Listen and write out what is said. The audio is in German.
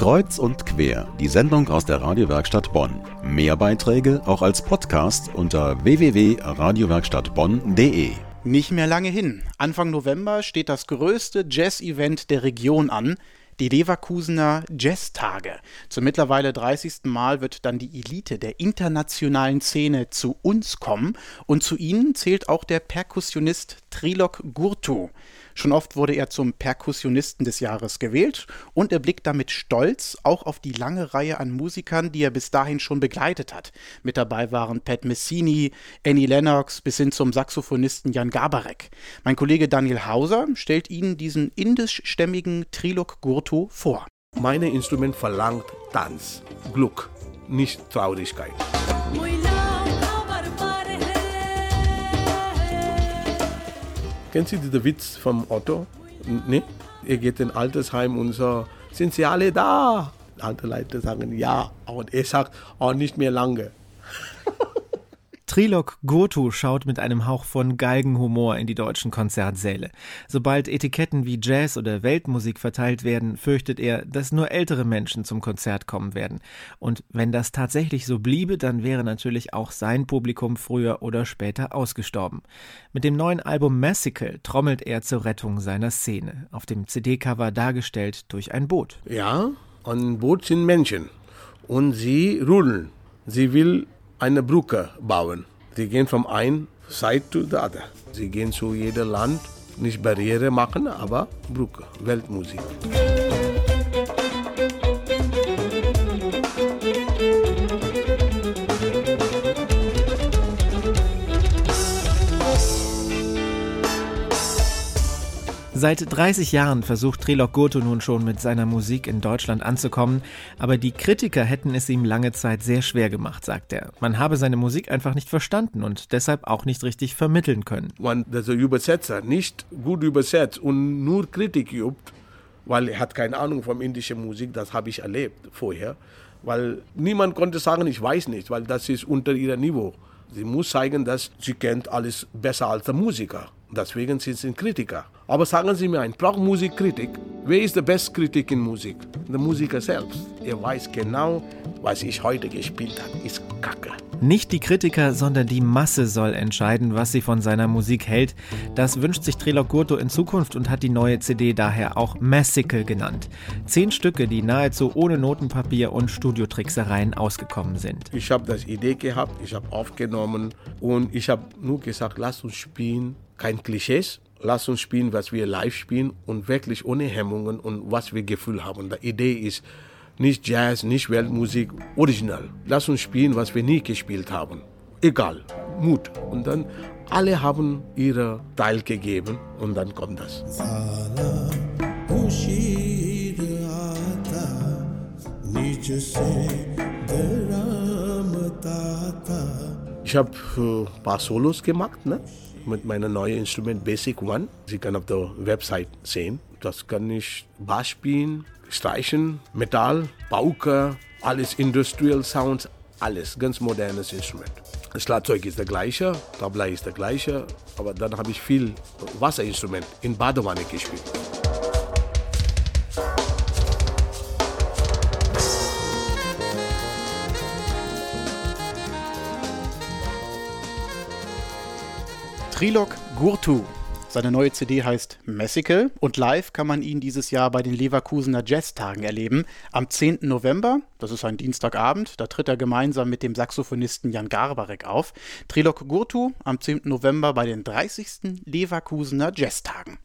Kreuz und quer, die Sendung aus der Radiowerkstatt Bonn. Mehr Beiträge auch als Podcast unter www.radiowerkstattbonn.de. Nicht mehr lange hin. Anfang November steht das größte Jazz-Event der Region an, die Leverkusener Jazztage. Zum mittlerweile 30. Mal wird dann die Elite der internationalen Szene zu uns kommen und zu ihnen zählt auch der Perkussionist Trilok Gurtu. Schon oft wurde er zum Perkussionisten des Jahres gewählt und er blickt damit stolz auch auf die lange Reihe an Musikern, die er bis dahin schon begleitet hat. Mit dabei waren Pat Messini, Annie Lennox bis hin zum Saxophonisten Jan Gabarek. Mein Kollege Daniel Hauser stellt Ihnen diesen indischstämmigen Trilok Gurtu vor. Mein Instrument verlangt Tanz, Glück, nicht Traurigkeit. Kennen Sie den Witz vom Otto? Ne? Er geht in ein Altersheim und so, sind Sie alle da? Alte Leute sagen ja, und er sagt, oh, nicht mehr lange. Trilok Gurtu schaut mit einem Hauch von Galgenhumor in die deutschen Konzertsäle. Sobald Etiketten wie Jazz oder Weltmusik verteilt werden, fürchtet er, dass nur ältere Menschen zum Konzert kommen werden. Und wenn das tatsächlich so bliebe, dann wäre natürlich auch sein Publikum früher oder später ausgestorben. Mit dem neuen Album Massical trommelt er zur Rettung seiner Szene. Auf dem CD-Cover dargestellt durch ein Boot. Ja, ein Boot sind Menschen. Und sie rudeln. Sie will eine Brücke bauen. Sie gehen vom einen Seite to the other. Sie gehen zu jedem Land, nicht Barriere machen, aber Brücke, Weltmusik. Seit 30 Jahren versucht Trilok Gurtu nun schon mit seiner Musik in Deutschland anzukommen, aber die Kritiker hätten es ihm lange Zeit sehr schwer gemacht, sagt er. Man habe seine Musik einfach nicht verstanden und deshalb auch nicht richtig vermitteln können. Wenn der Übersetzer nicht gut übersetzt und nur Kritik übt, weil er hat keine Ahnung von indischer Musik, das habe ich erlebt vorher, weil niemand konnte sagen, ich weiß nicht, weil das ist unter ihrem Niveau. Sie muss zeigen, dass sie kennt alles besser als der Musiker. Deswegen sind sie Kritiker. Aber sagen Sie mir ein, braucht Musikkritik? Wer ist der beste Kritik in Musik? Der Musiker selbst. Er weiß genau, was ich heute gespielt habe, ist Kacke. Nicht die Kritiker, sondern die Masse soll entscheiden, was sie von seiner Musik hält. Das wünscht sich Trilok Gurto in Zukunft und hat die neue CD daher auch Massical genannt. Zehn Stücke, die nahezu ohne Notenpapier und Studiotricksereien ausgekommen sind. Ich habe das Idee gehabt, ich habe aufgenommen und ich habe nur gesagt, lass uns spielen, kein Klischees, lass uns spielen, was wir live spielen und wirklich ohne Hemmungen und was wir Gefühl haben. Die Idee ist nicht Jazz, nicht Weltmusik, original. Lass uns spielen, was wir nie gespielt haben. Egal, Mut. Und dann alle haben ihre Teil gegeben und dann kommt das. Ich habe ein äh, paar Solos gemacht, ne? Mit meinem neuen Instrument Basic One. Sie können auf der Website sehen. Das kann ich Bass spielen, streichen, Metall, Pauke, alles Industrial Sounds, alles ganz modernes Instrument. Das Schlagzeug ist der gleiche, Tabla ist der gleiche, aber dann habe ich viel Wasserinstrument in Badewanne gespielt. Trilok Gurtu. Seine neue CD heißt Messical und live kann man ihn dieses Jahr bei den Leverkusener Jazztagen erleben. Am 10. November, das ist ein Dienstagabend, da tritt er gemeinsam mit dem Saxophonisten Jan Garbarek auf. Trilok Gurtu am 10. November bei den 30. Leverkusener Jazztagen.